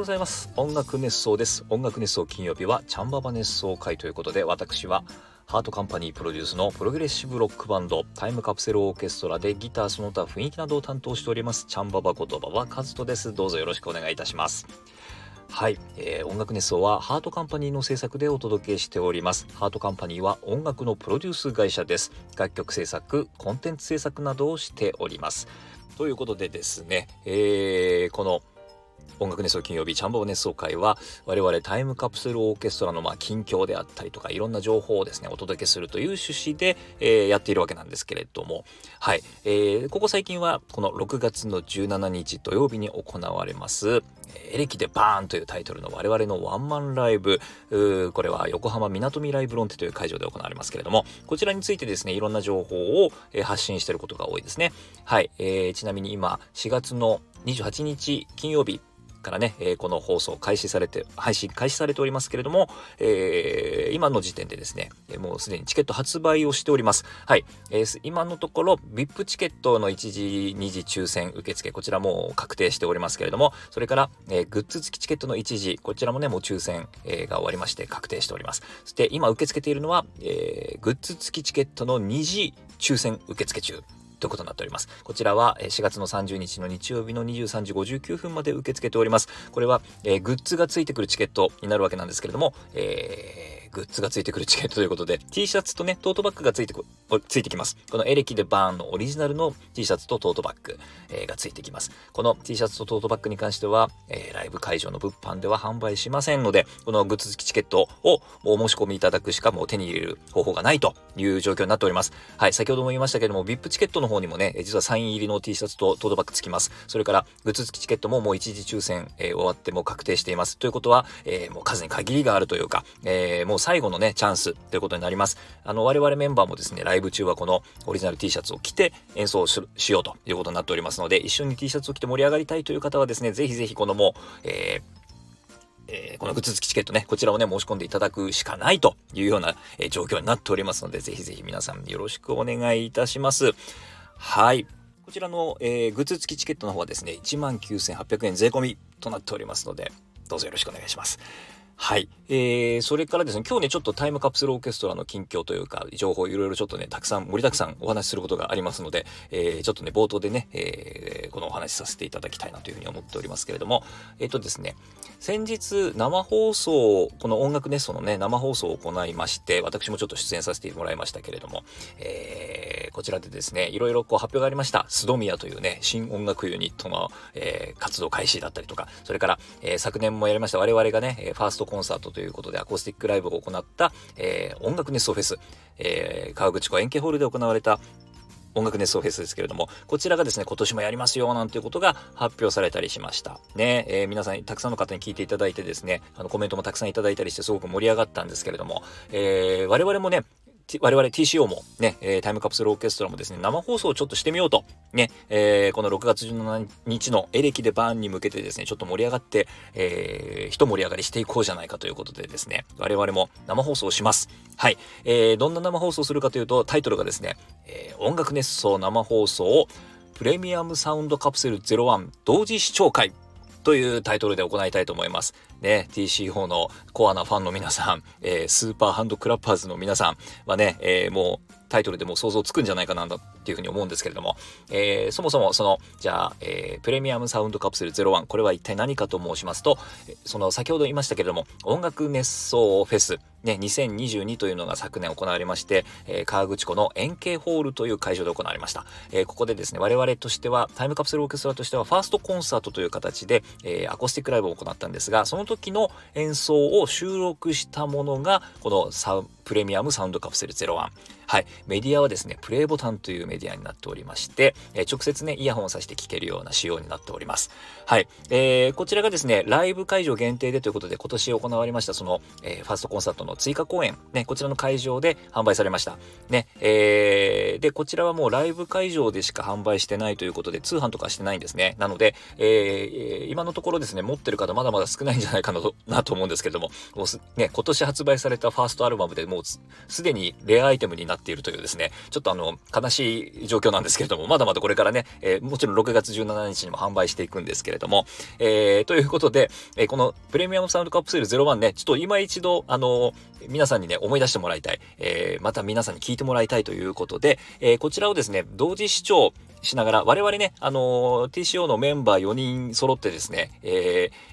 ようございます。音楽熱想です。音楽熱想金曜日はチャンババ熱想回ということで私はハートカンパニープロデュースのプログレッシブロックバンドタイムカプセルオーケストラでギターその他雰囲気などを担当しておりますチャンババこと馬場和人です。どうぞよろしくお願いいたします。はい、えー、音楽熱想はハートカンパニーの制作でお届けしております。ハートカンパニーは音楽のプロデュース会社です。楽曲制作コンテンツ制作などをしております。ということでですね、えー、この音楽熱奏金曜日チャンボ熱奏会は我々タイムカプセルオーケストラのまあ近況であったりとかいろんな情報をですねお届けするという趣旨で、えー、やっているわけなんですけれどもはい、えー、ここ最近はこの6月の17日土曜日に行われますエレキでバーンというタイトルの我々のワンマンライブ、これは横浜みなとみライブロンテという会場で行われますけれども、こちらについてですね、いろんな情報を発信していることが多いですね。はい、えー、ちなみに今、4月の28日金曜日、からね、えー、この放送開始されて、配信開始されておりますけれども、えー、今の時点でですね、もうすでにチケット発売をしております。はい。えー、今のところ、VIP チケットの1時、2時抽選受付、こちらも確定しておりますけれども、それから、えー、グッズ付きチケットの1時、こちらもね、もう抽選、えー、が終わりまして確定しております。そして今受け付けているのは、えー、グッズ付きチケットの2時抽選受付中。ということになっております。こちらは4月の30日の日曜日の23時59分まで受け付けております。これは、えー、グッズがついてくるチケットになるわけなんですけれども、えーグッズがついてくるチケットということで、T シャツとね、トートバッグがついてついてきます。このエレキでバーンのオリジナルの T シャツとトートバッグ、えー、がついてきます。この T シャツとトートバッグに関しては、えー、ライブ会場の物販では販売しませんので、このグッズ付きチケットをお申し込みいただくしかもう手に入れる方法がないという状況になっております。はい、先ほども言いましたけども、VIP チケットの方にもね、実はサイン入りの T シャツとトートバッグつきます。それから、グッズ付きチケットももう一時抽選、えー、終わっても確定しています。ということは、えー、もう数に限りがあるというか、えー、もう最後のね、チャンスということになります。あの、我々メンバーもですね、ライブ中はこのオリジナル T シャツを着て演奏しようということになっておりますので、一緒に T シャツを着て盛り上がりたいという方はですね、ぜひぜひこのもう、えーえー、このグッズ付きチケットね、こちらをね、申し込んでいただくしかないというような、えー、状況になっておりますので、ぜひぜひ皆さんよろしくお願いいたします。はい。こちらの、えー、グッズ付きチケットの方はですね、19,800円税込みとなっておりますので、どうぞよろしくお願いします。はい。えー、それからですね、今日ね、ちょっとタイムカプセルオーケストラの近況というか、情報いろいろちょっとね、たくさん、盛りだくさんお話しすることがありますので、えー、ちょっとね、冒頭でね、えー、このお話しさせていただきたいなというふうに思っておりますけれども、えっ、ー、とですね、先日、生放送、この音楽ネストのね、生放送を行いまして、私もちょっと出演させてもらいましたけれども、えー、こちらでですね、いろいろこう発表がありました。スドミアというね、新音楽ユニットの、えー、活動開始だったりとか、それから、えー、昨年もやりました我々がね、ファーストコンサートということでアコースティックライブを行った、えー、音楽熱奏フェス、えー、川口湖円形ホールで行われた音楽熱奏フェスですけれども、こちらがですね、今年もやりますよ、なんていうことが発表されたりしました。ね、えー、皆さん、たくさんの方に聞いていただいてですね、あの、コメントもたくさんいただいたりして、すごく盛り上がったんですけれども、えー、我々もね、我々 TCO もね、え、タイムカプセルオーケストラもですね、生放送をちょっとしてみようと、ね、え、この6月17日のエレキでバーンに向けてですね、ちょっと盛り上がって、えー、一盛り上がりしていこうじゃないかということでですね、我々も生放送をします。はい。えー、どんな生放送するかというと、タイトルがですね、えー、音楽熱奏生放送をプレミアムサウンドカプセル01同時視聴会というタイトルで行いたいと思います。ね、TC4 のコアなファンの皆さん、えー、スーパーハンドクラッパーズの皆さんはね、えー、もうタイトルでも想像つくんじゃないかなっていうふうに思うんですけれども、えー、そもそもその、じゃあ、えー、プレミアムサウンドカプセル01、これは一体何かと申しますと、その先ほど言いましたけれども、音楽熱奏フェス、ね、2022というのが昨年行われまして、えー、河口湖の円形ホールという会場で行われました。えー、ここでですね、我々としては、タイムカプセルオーケストラとしては、ファーストコンサートという形で、えー、アコースティックライブを行ったんですが、その時の演奏を収録したものが、このサプレミアムサウンドカプセル01。はい。メディアはですね、プレイボタンというメディアになっておりまして、え、直接ね、イヤホンをさして聴けるような仕様になっております。はい。えー、こちらがですね、ライブ会場限定でということで、今年行われました、その、えー、ファーストコンサートの追加公演、ね、こちらの会場で販売されました。ね、えー、で、こちらはもうライブ会場でしか販売してないということで、通販とかしてないんですね。なので、えー、今のところですね、持ってる方まだまだ少ないんじゃないかなとなと思うんですけども、もうね、今年発売されたファーストアルバムでもうもうすでにレアアイテムになってているというですね、ちょっとあの、悲しい状況なんですけれども、まだまだこれからね、えー、もちろん6月17日にも販売していくんですけれども、えー、ということで、えー、このプレミアムサウンドカプセル01ね、ちょっと今一度、あの皆さんにね、思い出してもらいたい、え、また皆さんに聞いてもらいたいということで、え、こちらをですね、同時視聴しながら、我々ね、あの、TCO のメンバー4人揃ってですね、えー、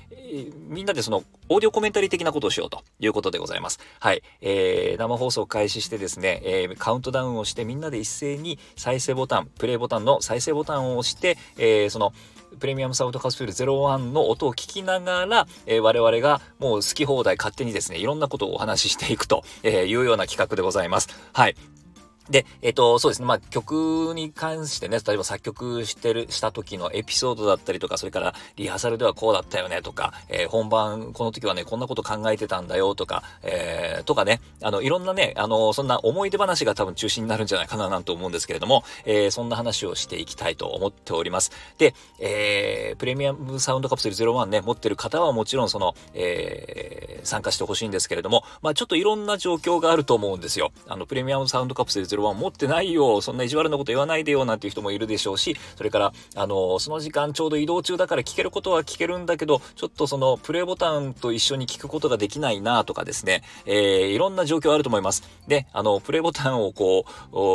みんなでその、オーディオコメンタリー的なことをしようということでございます。はい。えー、生放送開始してですね、えー、カウントダウンをしてみんなで一斉に再生ボタン、プレイボタンの再生ボタンを押して、えー、その、プレミアムサウンドカプセル01の音を聞きながら、えー、我々がもう好き放題勝手にですね、いろんなことをお話ししていくというような企画でございます。はい。で、えっ、ー、と、そうですね。まあ、曲に関してね、例えば作曲してる、した時のエピソードだったりとか、それからリハーサルではこうだったよねとか、えー、本番、この時はね、こんなこと考えてたんだよとか、えー、とかね、あの、いろんなね、あの、そんな思い出話が多分中心になるんじゃないかななんて思うんですけれども、えー、そんな話をしていきたいと思っております。で、えー、プレミアムサウンドカプセル01ね、持ってる方はもちろんその、えー、参加してほしいんですけれども、まあ、ちょっといろんな状況があると思うんですよ。あの、プレミアムサウンドカプセル持ってないよ、そんな意地悪なこと言わないでよ、なんていう人もいるでしょうし、それから、あの、その時間ちょうど移動中だから聞けることは聞けるんだけど、ちょっとその、プレイボタンと一緒に聞くことができないな、とかですね、えー、いろんな状況あると思います。で、あの、プレイボタンをこ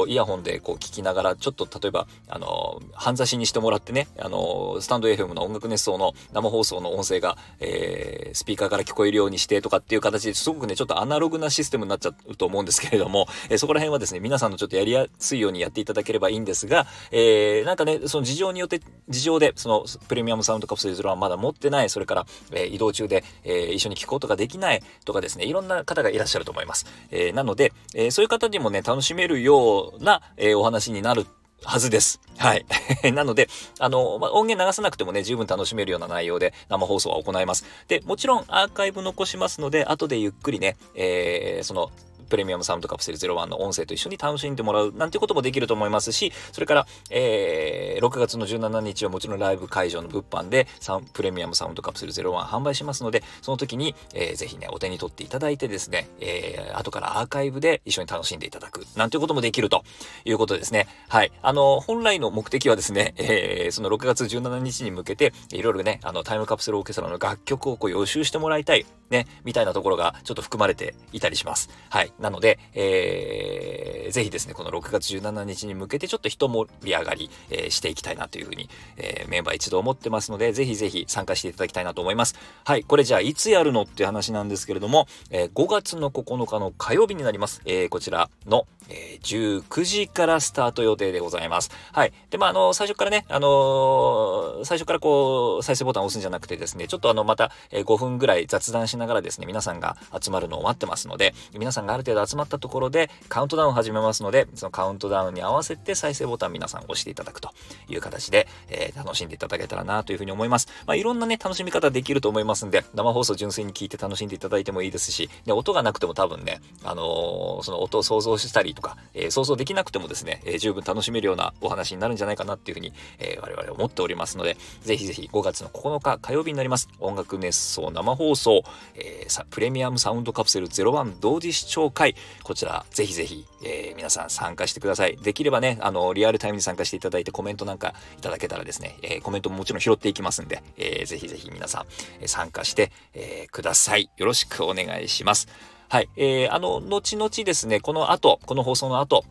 う、イヤホンでこう聞きながら、ちょっと例えば、あの、半差しにしてもらってね、あの、スタンド FM の音楽熱奏の生放送の音声が、えー、スピーカーから聞こえるようにしてとかっていう形ですごくね、ちょっとアナログなシステムになっちゃうと思うんですけれども、えー、そこら辺はですね、皆さんのちょっとやりやすいようにやっていただければいいんですが、えー、なんかね、その事情によって、事情で、そのプレミアムサウンドカプセル0はまだ持ってない、それから、えー、移動中で、えー、一緒に聞くことができないとかですね、いろんな方がいらっしゃると思います。えー、なので、えー、そういう方にもね、楽しめるような、えー、お話になるはずです。はい。なので、あの、まあ、音源流さなくてもね、十分楽しめるような内容で生放送は行います。で、もちろんアーカイブ残しますので、後でゆっくりね、えー、その、プレミアムサウンドカプセル01の音声と一緒に楽しんでもらうなんていうこともできると思いますし、それから、えー、6月の17日はもちろんライブ会場の物販でサプレミアムサウンドカプセル01販売しますので、その時に、えー、ぜひね、お手に取っていただいてですね、えー、後からアーカイブで一緒に楽しんでいただくなんていうこともできるということですね。はい。あの、本来の目的はですね、えー、その6月17日に向けて、いろいろね、あの、タイムカプセルオーケストラの楽曲をこう予習してもらいたい、ね、みたいなところがちょっと含まれていたりします。はい。なので、えー、ぜひですね、この6月17日に向けてちょっと一盛り上がり、えー、していきたいなというふうに、えー、メンバー一度思ってますので、ぜひぜひ参加していただきたいなと思います。はい、これじゃあいつやるのっていう話なんですけれども、えー、5月の9日の火曜日になります。えー、こちらの、えー、19時からスタート予定でございます。はい。で、まあ、あの、最初からね、あのー、最初からこう、再生ボタンを押すんじゃなくてですね、ちょっとあの、また、え、5分ぐらい雑談しながらですね、皆さんが集まるのを待ってますので、皆さんがある程度集まったところで、カウントダウンを始めますので、そのカウントダウンに合わせて再生ボタン皆さん押していただくという形で、えー、楽しんでいただけたらなというふうに思います。まあ、いろんなね、楽しみ方できると思いますんで、生放送純粋に聞いて楽しんでいただいてもいいですし、で音がなくても多分ね、あのー、その音を想像したりとか、えー、想像できなくてもですね、え十分楽しめるようなお話になるんじゃないかなっていうふうに、え我々思っておりますので、ぜひぜひ5月の9日火曜日になります。音楽熱奏生放送、えプレミアムサウンドカプセル01同時視聴会、こちらぜひぜひ、えー、皆さん参加してください。できればね、あの、リアルタイムに参加していただいてコメントなんかいただけたらですね、えー、コメントももちろん拾っていきますんで、えー、ぜひぜひ皆さん、え参加して、えください。よろしくお願いします。はい。えー、あの、後々ですね、この後、この放送の後、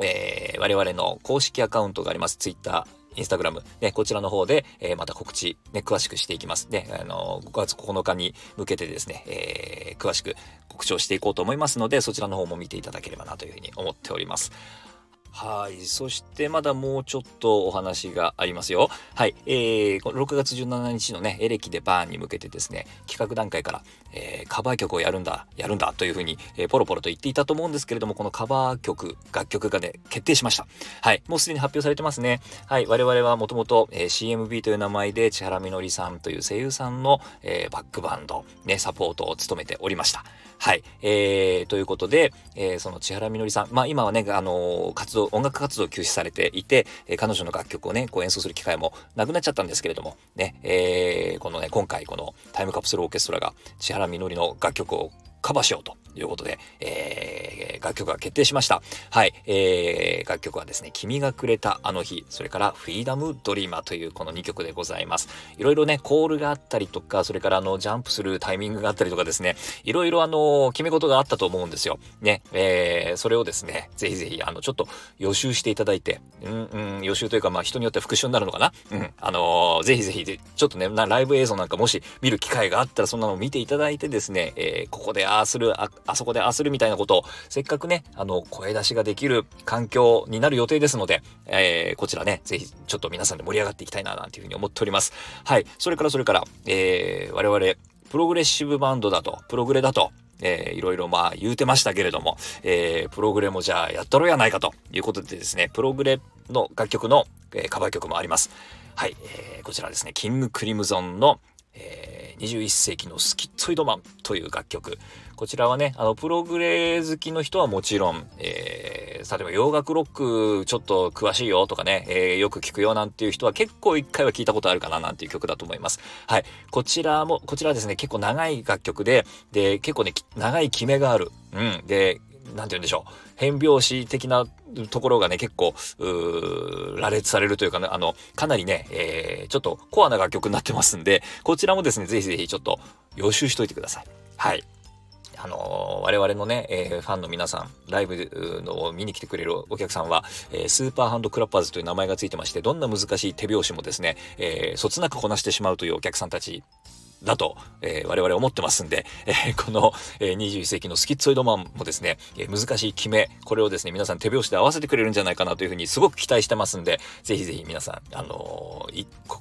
えー、我々の公式アカウントがあります。Twitter、インスタグラム、ね、こちらの方で、えー、また告知、ね、詳しくしていきます。で、あの、5月9日に向けてですね、えー、詳しく告知をしていこうと思いますので、そちらの方も見ていただければなというふうに思っております。はい。そしてまだもうちょっとお話がありますよ。はい。えー、6月17日のね、エレキでバーンに向けてですね、企画段階から、えー、カバー曲をやるんだ、やるんだというふうに、えー、ポロポロと言っていたと思うんですけれども、このカバー曲、楽曲がね、決定しました。はい。もうすでに発表されてますね。はい。我々はもともと、え CMB という名前で、千原みのりさんという声優さんの、えー、バックバンド、ね、サポートを務めておりました。はい。えー、ということで、えー、その千原みのりさん、まあ今はね、あの、活動、音楽活動休止されていて、え、彼女の楽曲をね、こう演奏する機会もなくなっちゃったんですけれども、ね、えー、このね、今回このタイムカプセルオーケストラが千原みのりの楽曲をカバーしようということで、えー、楽曲が決定しました。はい、えー、楽曲はですね、君がくれたあの日、それからフリーダムドリーマーというこの2曲でございます。いろいろね、コールがあったりとか、それからあの、ジャンプするタイミングがあったりとかですね、いろいろあの、決め事があったと思うんですよ。ね、えー、それをですね、ぜひぜひ、あの、ちょっと予習していただいて、うん、うん、予習というか、まあ人によって復習になるのかな？うん、あのー、ぜひぜひ、ちょっとね、ライブ映像なんかもし見る機会があったら、そんなのを見ていただいてですね、えー、ここであああする、あ、あそこでああするみたいなことを、せっかくね、あの、声出しができる環境になる予定ですので、えー、こちらね、ぜひ、ちょっと皆さんで盛り上がっていきたいな、なんていうふうに思っております。はい。それから、それから、えー、我々、プログレッシブバンドだと、プログレだと、えー、いろいろまあ言うてましたけれども、えー、プログレもじゃあやったろやないかということでですね、プログレの楽曲の、えー、カバー曲もあります。はい、えー、こちらですね、キングクリムゾンの、えー、21世紀のスキッツイドマンという楽曲。こちらはね、あの、プログレ好きの人はもちろん、えー、例えば洋楽ロックちょっと詳しいよとかね、えー、よく聞くよなんていう人は結構一回は聞いたことあるかななんていう曲だと思います。はい。こちらも、こちらですね、結構長い楽曲で、で、結構ね、長い決めがある。うん。で、なんて言うんでしょう。変拍子的なところがね、結構、羅列されるというかね、あの、かなりね、えー、ちょっとコアな楽曲になってますんで、こちらもですね、ぜひぜひちょっと予習しといてください。はい。あのー、我々のね、えー、ファンの皆さん、ライブのを見に来てくれるお客さんは、えー、スーパーハンドクラッパーズという名前がついてまして、どんな難しい手拍子もですね、えそつなくこなしてしまうというお客さんたちだと、えー、我々思ってますんで、えー、この、えー、21世紀のスキッツオイドマンもですね、え、難しい決め、これをですね、皆さん手拍子で合わせてくれるんじゃないかなというふうにすごく期待してますんで、ぜひぜひ皆さん、あの、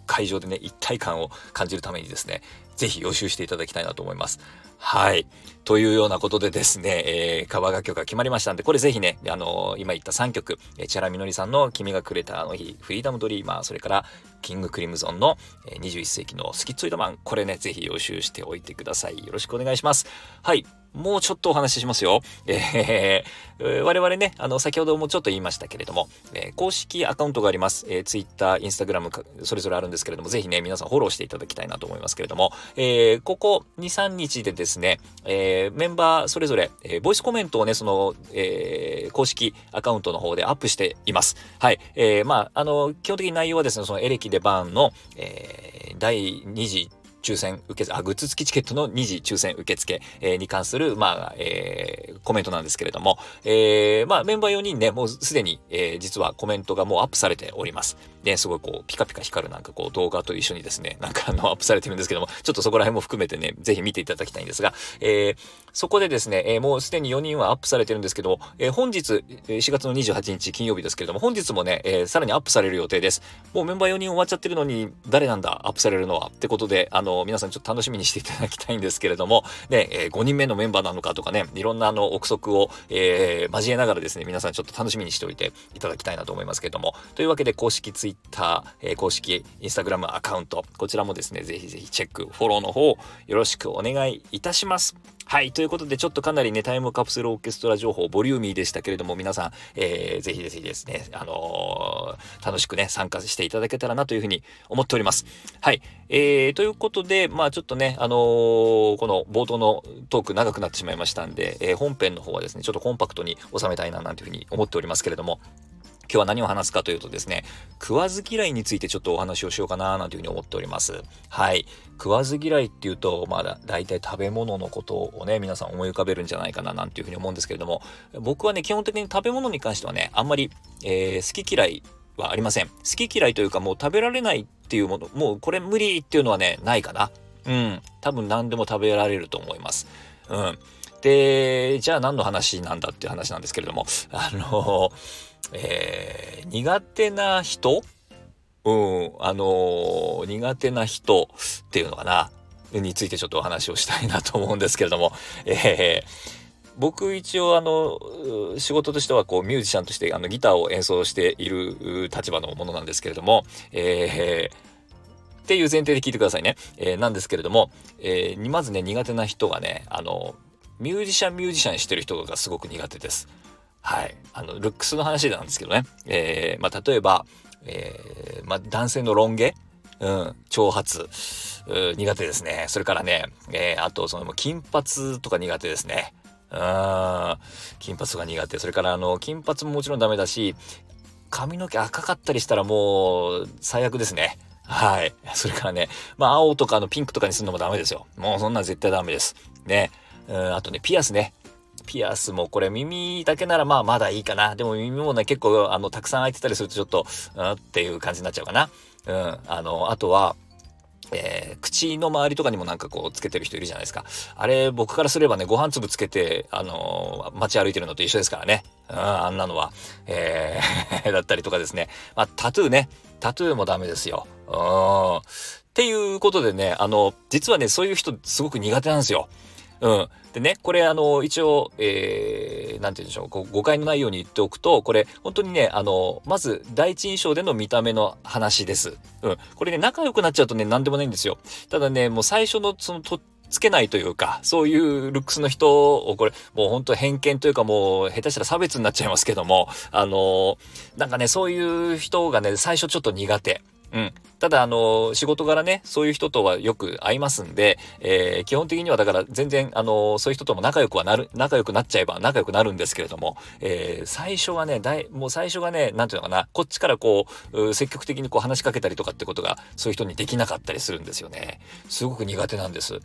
会場でね、一体感を感じるためにですね、ぜひ予習していただきたいなと思います。はい。というようなことでですね、えー、カバー楽曲が決まりましたんで、これぜひね、あのー、今言った3曲、えー、チャラミノリさんの君がくれたあの日、フリーダムドリーマー、それからキングクリムゾンの、えー、21世紀のスキッツイドマン、これね、ぜひ予習しておいてください。よろしくお願いします。はい。もうちょっとお話ししますよ。えー、我々ね、あの、先ほどもちょっと言いましたけれども、えー、公式アカウントがあります。えー、Twitter、Instagram、それぞれあるんですけれども、ぜひね、皆さんフォローしていただきたいなと思いますけれども、えー、ここ2、3日でですね、えー、メンバーそれぞれ、えー、ボイスコメントをね、その、えー、公式アカウントの方でアップしています。はい。えー、まあ、あの、基本的に内容はですね、そのエレキでバーンの、えー、第2次抽選受付、あ、グッズ付きチケットの2次抽選受付、え、に関する、まあ、えー、コメントなんですけれども、えー、まあ、メンバー4人ね、もうすでに、えー、実はコメントがもうアップされております。で、すごいこう、ピカピカ光るなんかこう、動画と一緒にですね、なんかあの、アップされてるんですけども、ちょっとそこら辺も含めてね、ぜひ見ていただきたいんですが、えー、そこでですね、え、もうすでに4人はアップされてるんですけども、え、本日、4月の28日金曜日ですけれども、本日もね、え、さらにアップされる予定です。もうメンバー4人終わっちゃってるのに、誰なんだ、アップされるのはってことで、あの、皆さんちょっと楽しみにしていただきたいんですけれども、ね、えー、5人目のメンバーなのかとかね、いろんなあの憶測を、えー、交えながらですね、皆さんちょっと楽しみにしておいていただきたいなと思いますけれども、というわけで公式 Twitter、えー、公式 Instagram アカウント、こちらもですね、ぜひぜひチェック、フォローの方よろしくお願いいたします。はい。ということで、ちょっとかなりね、タイムカプセルオーケストラ情報、ボリューミーでしたけれども、皆さん、えー、ぜひぜひですね、あのー、楽しくね、参加していただけたらなというふうに思っております。はい。えー、ということで、まあちょっとね、あのー、この冒頭のトーク長くなってしまいましたんで、えー、本編の方はですね、ちょっとコンパクトに収めたいな、なんていうふうに思っておりますけれども、今日は何を話すかというとですね、食わず嫌いについてちょっとお話をしようかななんていうふうに思っております。はい。食わず嫌いっていうと、まあ大体食べ物のことをね、皆さん思い浮かべるんじゃないかななんていうふうに思うんですけれども、僕はね、基本的に食べ物に関してはね、あんまり、えー、好き嫌いはありません。好き嫌いというかもう食べられないっていうもの、もうこれ無理っていうのはね、ないかな。うん。多分何でも食べられると思います。うん。で、じゃあ何の話なんだっていう話なんですけれども、あのえー、苦手な人？うん、あのー、苦手な人っていうのかな？についてちょっとお話をしたいなと思うんですけれども、えー、僕一応あの仕事としてはこうミュージシャンとしてあのギターを演奏している立場のものなんですけれども、えー、っていう前提で聞いてくださいね。えー、なんですけれども、えー、まずね苦手な人がねあのミュージシャンミュージシャンしてる人がすごく苦手です。はい。あの、ルックスの話なんですけどね。えー、まあ、例えば、えー、まあ、男性のロン毛？うん、長髪、苦手ですね。それからね、えー、あと、その、金髪とか苦手ですね。うん、金髪が苦手。それから、あの、金髪ももちろんダメだし、髪の毛赤かったりしたらもう、最悪ですね。はい。それからね、まあ、青とかのピンクとかにするのもダメですよ。もうそんなん絶対ダメです。ね。うん、あとね、ピアスね。ピアスもこれ耳だけならまあまだいいかな。でも耳もね、結構あの、たくさん開いてたりするとちょっと、うんっていう感じになっちゃうかな。うん。あの、あとは、えー、口の周りとかにもなんかこうつけてる人いるじゃないですか。あれ僕からすればね、ご飯粒つけて、あのー、街歩いてるのと一緒ですからね。うん、あんなのは。えー だったりとかですね。まあ、タトゥーね。タトゥーもダメですよ。うん。っていうことでね、あの、実はね、そういう人すごく苦手なんですよ。うん。でね、これあの、一応、えー、て言うんでしょう、こう誤解のないように言っておくと、これ、本当にね、あの、まず、第一印象での見た目の話です。うん。これね、仲良くなっちゃうとね、なんでもないんですよ。ただね、もう最初の、その、と、つけないというか、そういうルックスの人を、これ、もう本当偏見というかもう、下手したら差別になっちゃいますけども、あのなんかね、そういう人がね、最初ちょっと苦手。うん。ただ、あの、仕事柄ね、そういう人とはよく会いますんで、えー、基本的にはだから全然、あの、そういう人とも仲良くはなる、仲良くなっちゃえば仲良くなるんですけれども、えー、最初はね、だい、もう最初がね、なんていうのかな、こっちからこう、積極的にこう話しかけたりとかってことが、そういう人にできなかったりするんですよね。すごく苦手なんです。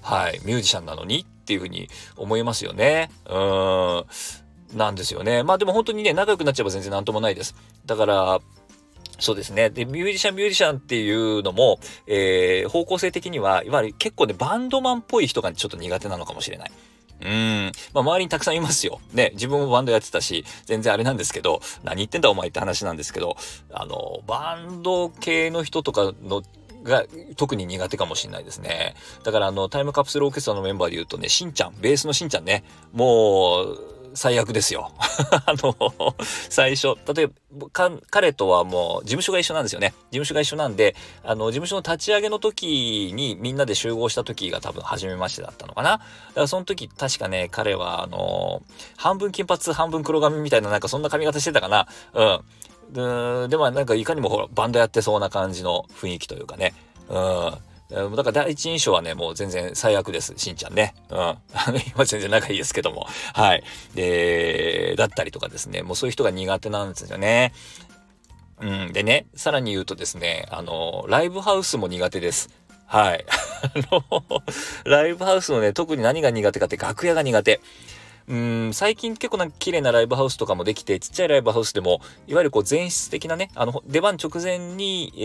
はい。ミュージシャンなのにっていうふうに思いますよね。うん。なんですよね。まあでも本当にね、仲良くなっちゃえば全然なんともないです。だから、そうですね。で、ミュージシャンミュージシャンっていうのも、えー、方向性的には、いわゆる結構ね、バンドマンっぽい人がちょっと苦手なのかもしれない。うん。まあ、周りにたくさんいますよ。ね、自分もバンドやってたし、全然あれなんですけど、何言ってんだお前って話なんですけど、あの、バンド系の人とかのが特に苦手かもしれないですね。だからあの、タイムカプセルオーケストラのメンバーで言うとね、しんちゃん、ベースのしんちゃんね、もう、最悪ですよ。あの、最初、例えば、彼とはもう事務所が一緒なんですよね。事務所が一緒なんで、あの、事務所の立ち上げの時にみんなで集合した時が多分初めましてだったのかな。だからその時確かね、彼はあの、半分金髪半分黒髪みたいななんかそんな髪型してたかな。うん。で、でもなんかいかにもほら、バンドやってそうな感じの雰囲気というかね。うん。だから第一印象はね、もう全然最悪です。しんちゃんね。うん。今全然仲いいですけども。はい。で、だったりとかですね。もうそういう人が苦手なんですよね。うん。でね、さらに言うとですね、あの、ライブハウスも苦手です。はい。あの、ライブハウスのね、特に何が苦手かって楽屋が苦手。うん、最近結構なんか綺麗なライブハウスとかもできて、ちっちゃいライブハウスでも、いわゆるこう前室的なね、あの、出番直前に、え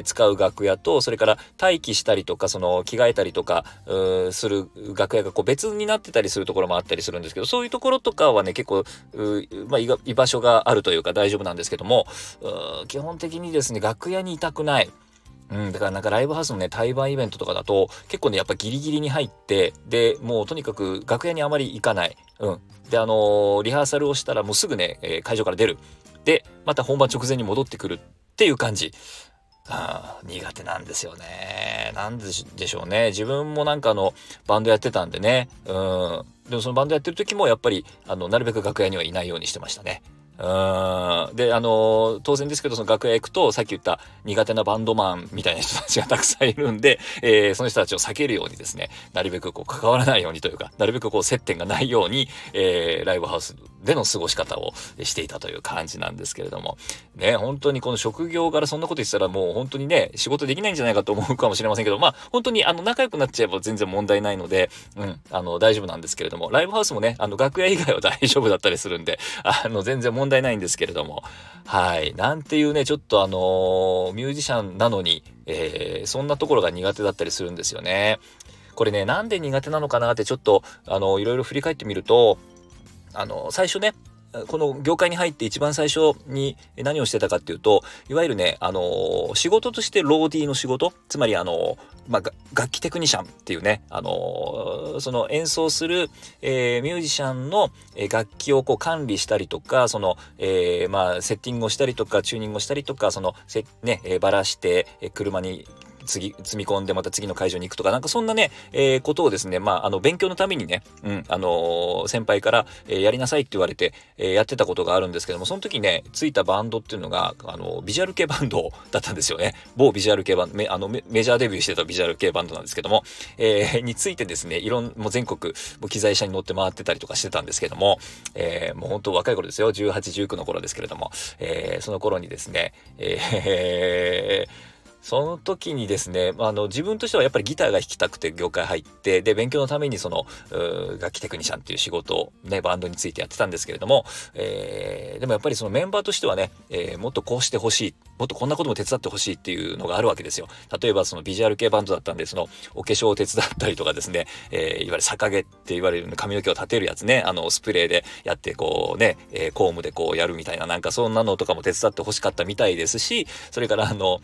ー、使う楽屋と、それから待機したりとか、その、着替えたりとか、うする楽屋がこう別になってたりするところもあったりするんですけど、そういうところとかはね、結構、まあ、居場所があるというか大丈夫なんですけども、基本的にですね、楽屋にいたくない。うん、だからなんかライブハウスのね、対バンイベントとかだと、結構ね、やっぱギリギリに入って、で、もうとにかく楽屋にあまり行かない。うん。で、あのー、リハーサルをしたらもうすぐね、えー、会場から出る。で、また本番直前に戻ってくるっていう感じ。あ苦手なんですよね。なんでしょうね。自分もなんかあの、バンドやってたんでね。うん。でもそのバンドやってる時もやっぱり、あの、なるべく楽屋にはいないようにしてましたね。うん。で、あの、当然ですけど、その楽屋行くと、さっき言った苦手なバンドマンみたいな人たちがたくさんいるんで、えー、その人たちを避けるようにですね、なるべくこう関わらないようにというか、なるべくこう接点がないように、えー、ライブハウスでの過ごし方をしていたという感じなんですけれども、ね、本当にこの職業からそんなこと言ってたらもう本当にね、仕事できないんじゃないかと思うかもしれませんけど、まあ、本当にあの、仲良くなっちゃえば全然問題ないので、うん、あの、大丈夫なんですけれども、ライブハウスもね、あの、楽屋以外は大丈夫だったりするんで、あの、全然問題問題ないんですけれども、はい。なんていうね、ちょっとあのー、ミュージシャンなのに、えー、そんなところが苦手だったりするんですよね。これね、なんで苦手なのかなってちょっと、あの、いろいろ振り返ってみると、あの、最初ね、この業界に入って一番最初に何をしてたかっていうと、いわゆるね、あの仕事としてローディーの仕事、つまりあのまあ、楽器テクニシャンっていうね、あのその演奏する、え、ミュージシャンの楽器をこう管理したりとか、その、え、まあ、セッティングをしたりとか、チューニングをしたりとか、その、せ、ね、ばらして、車に次、積み込んでまた次の会場に行くとか、なんかそんなね、えー、ことをですね、まあ、あの、勉強のためにね、うん、あのー、先輩から、えー、やりなさいって言われて、えやってたことがあるんですけども、その時ね、ついたバンドっていうのが、あの、ビジュアル系バンド だったんですよね。某ビジュアル系バンド、メあのメジャーデビューしてたビジュアル系バンドなんですけども、えについてですね、いろん、もう全国、もう機材車に乗って回ってたりとかしてたんですけども、えもう本当若い頃ですよ、18、19の頃ですけれども、えその頃にですね、えーその時にですね、あの、自分としてはやっぱりギターが弾きたくて業界入って、で、勉強のためにその、楽器テクニシャンっていう仕事をね、バンドについてやってたんですけれども、えー、でもやっぱりそのメンバーとしてはね、えー、もっとこうしてほしい、もっとこんなことも手伝ってほしいっていうのがあるわけですよ。例えばそのビジュアル系バンドだったんで、そのお化粧を手伝ったりとかですね、えー、いわゆる逆毛って言われる髪の毛を立てるやつね、あの、スプレーでやってこうね、えー、コームでこうやるみたいな、なんかそんなのとかも手伝ってほしかったみたいですし、それからあの、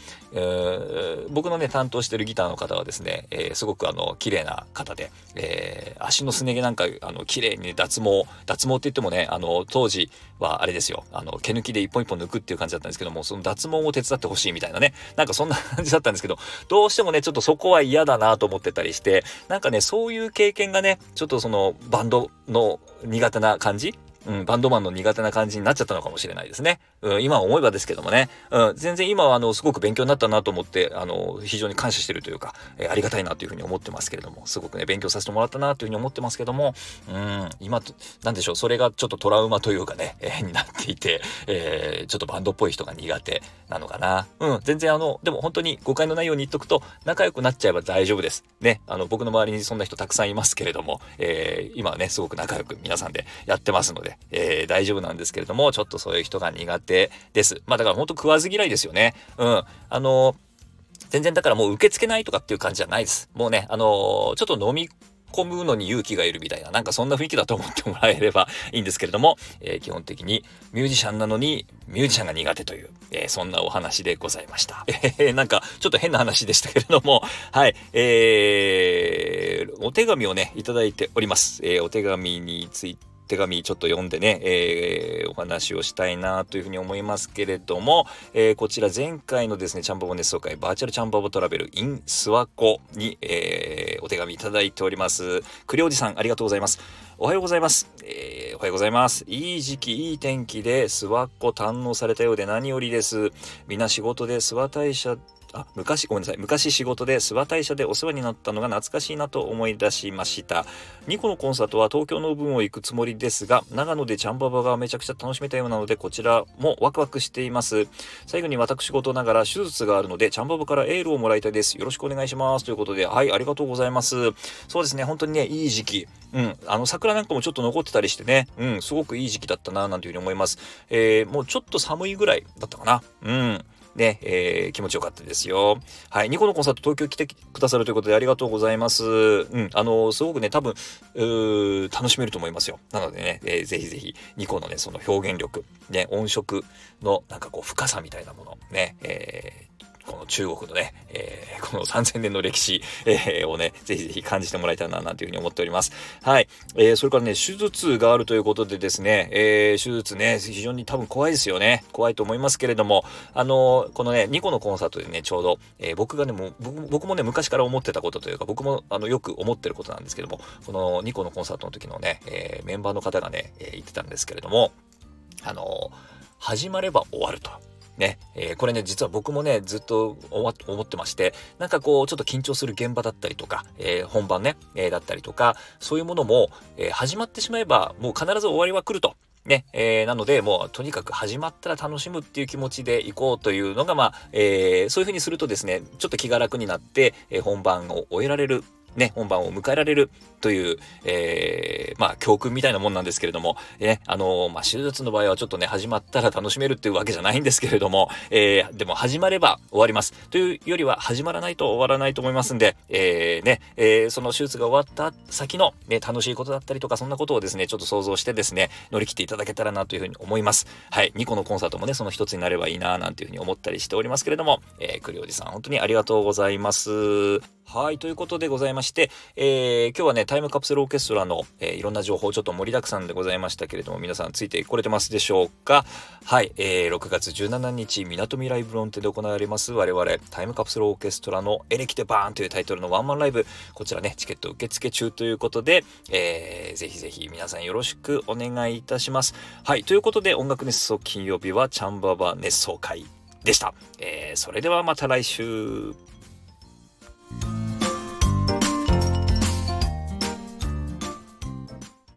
僕のね、担当してるギターの方はですね、えー、すごくあの、綺麗な方で、えー、足のすね毛なんか、あの、綺麗に脱毛、脱毛って言ってもね、あの、当時はあれですよ、あの、毛抜きで一本一本抜くっていう感じだったんですけども、その脱毛を手伝ってほしいみたいなね、なんかそんな感じだったんですけど、どうしてもね、ちょっとそこは嫌だなと思ってたりして、なんかね、そういう経験がね、ちょっとその、バンドの苦手な感じうん、バンドマンの苦手な感じになっちゃったのかもしれないですね。うん、今思えばですけどもね、うん、全然今はあの、すごく勉強になったなと思って、あの、非常に感謝してるというか、えー、ありがたいなというふうに思ってますけれども、すごくね、勉強させてもらったなというふうに思ってますけども、うん、今、なんでしょう、それがちょっとトラウマというかね、えー、になっていて、えー、ちょっとバンドっぽい人が苦手なのかな。うん、全然あの、でも本当に誤解のないように言っとくと、仲良くなっちゃえば大丈夫です。ね、あの、僕の周りにそんな人たくさんいますけれども、えー、今はね、すごく仲良く皆さんでやってますので、えー、大丈夫なんですけれども、ちょっとそういう人が苦手です。まあだから本当食わず嫌いですよね。うん。あの全然だからもう受け付けないとかっていう感じじゃないです。もうね、あのちょっと飲み込むのに勇気がいるみたいな、なんかそんな雰囲気だと思ってもらえれば いいんですけれども、えー、基本的にミュージシャンなのにミュージシャンが苦手という、えー、そんなお話でございました。えー、なんかちょっと変な話でしたけれども、はい、えー、お手紙をね、いただいております。えー、お手紙について手紙ちょっと読んでね、えー、お話をしたいなというふうに思いますけれども、えー、こちら前回のですね、チャンバボ熱奏会、バーチャルチャンバボトラベル in 諏訪湖に、えー、お手紙いただいております。栗おじさん、ありがとうございます。おはようございます。えー、おはようございます。いい時期、いい天気で諏訪湖堪能されたようで何よりです。みんな仕事で諏訪大社あ、昔、ごめんなさい。昔仕事で諏訪大社でお世話になったのが懐かしいなと思い出しました。2個のコンサートは東京の分を行くつもりですが、長野でチャンババがめちゃくちゃ楽しめたようなので、こちらもワクワクしています。最後に私事ながら手術があるので、チャンババからエールをもらいたいです。よろしくお願いします。ということで、はい、ありがとうございます。そうですね、本当にね、いい時期。うん、あの桜なんかもちょっと残ってたりしてね、うん、すごくいい時期だったな、なんていうふうに思います。えー、もうちょっと寒いぐらいだったかな。うん。ね、えー、気持ちよかったですよ。はい。ニコのコンサート東京来てくださるということでありがとうございます。うん。あの、すごくね、多分、楽しめると思いますよ。なのでね、えー、ぜひぜひ、ニコのね、その表現力、ね、音色のなんかこう深さみたいなもの、ね、えー、この中国のね、えー、この3000年の歴史、えー、をね、ぜひぜひ感じてもらいたいな、なんていうふうに思っております。はい。えー、それからね、手術があるということでですね、え、手術ね、非常に多分怖いですよね。怖いと思いますけれども、あのこのね、2個のコンサートでね、ちょうど、え、僕がね、もう僕もね、昔から思ってたことというか、僕もあのよく思ってることなんですけども、この2個のコンサートの時のね、え、メンバーの方がね、え、言ってたんですけれども、あの始まれば終わると。ね、えー、これね、実は僕もね、ずっと思ってまして、なんかこう、ちょっと緊張する現場だったりとか、えー、本番ね、えー、だったりとか、そういうものも、え始まってしまえば、もう必ず終わりは来ると。ね、えー、なので、もう、とにかく始まったら楽しむっていう気持ちで行こうというのが、まあ、えー、そういうふうにするとですね、ちょっと気が楽になって、えー、本番を終えられるね、本番を迎えられるという、えー、まあ、教訓みたいなもんなんですけれども、えあのー、まあ、手術の場合はちょっとね、始まったら楽しめるっていうわけじゃないんですけれども、えー、でも始まれば終わります。というよりは、始まらないと終わらないと思いますんで、えー、ね、えー、その手術が終わった先の、ね、楽しいことだったりとか、そんなことをですね、ちょっと想像してですね、乗り切っていただけたらなというふうに思います。はい、2個のコンサートもね、その一つになればいいな、なんていうふうに思ったりしておりますけれども、えー、栗おじさん、本当にありがとうございます。はい、ということでございまして、えー、今日はね、タイムカプセルオーケストラの、えー、いろんな情報ちょっと盛りだくさんでございましたけれども、皆さんついてこれてますでしょうか？はい、えー、6月17日、みなとみらいブロンテで行われます我々、タイムカプセルオーケストラのエレキテバーンというタイトルのワンマンライブ、こちらね、チケット受付中ということで、えー、ぜひぜひ皆さんよろしくお願いいたします。はい、ということで音楽熱奏金曜日はチャンババ熱奏会でした。えー、それではまた来週。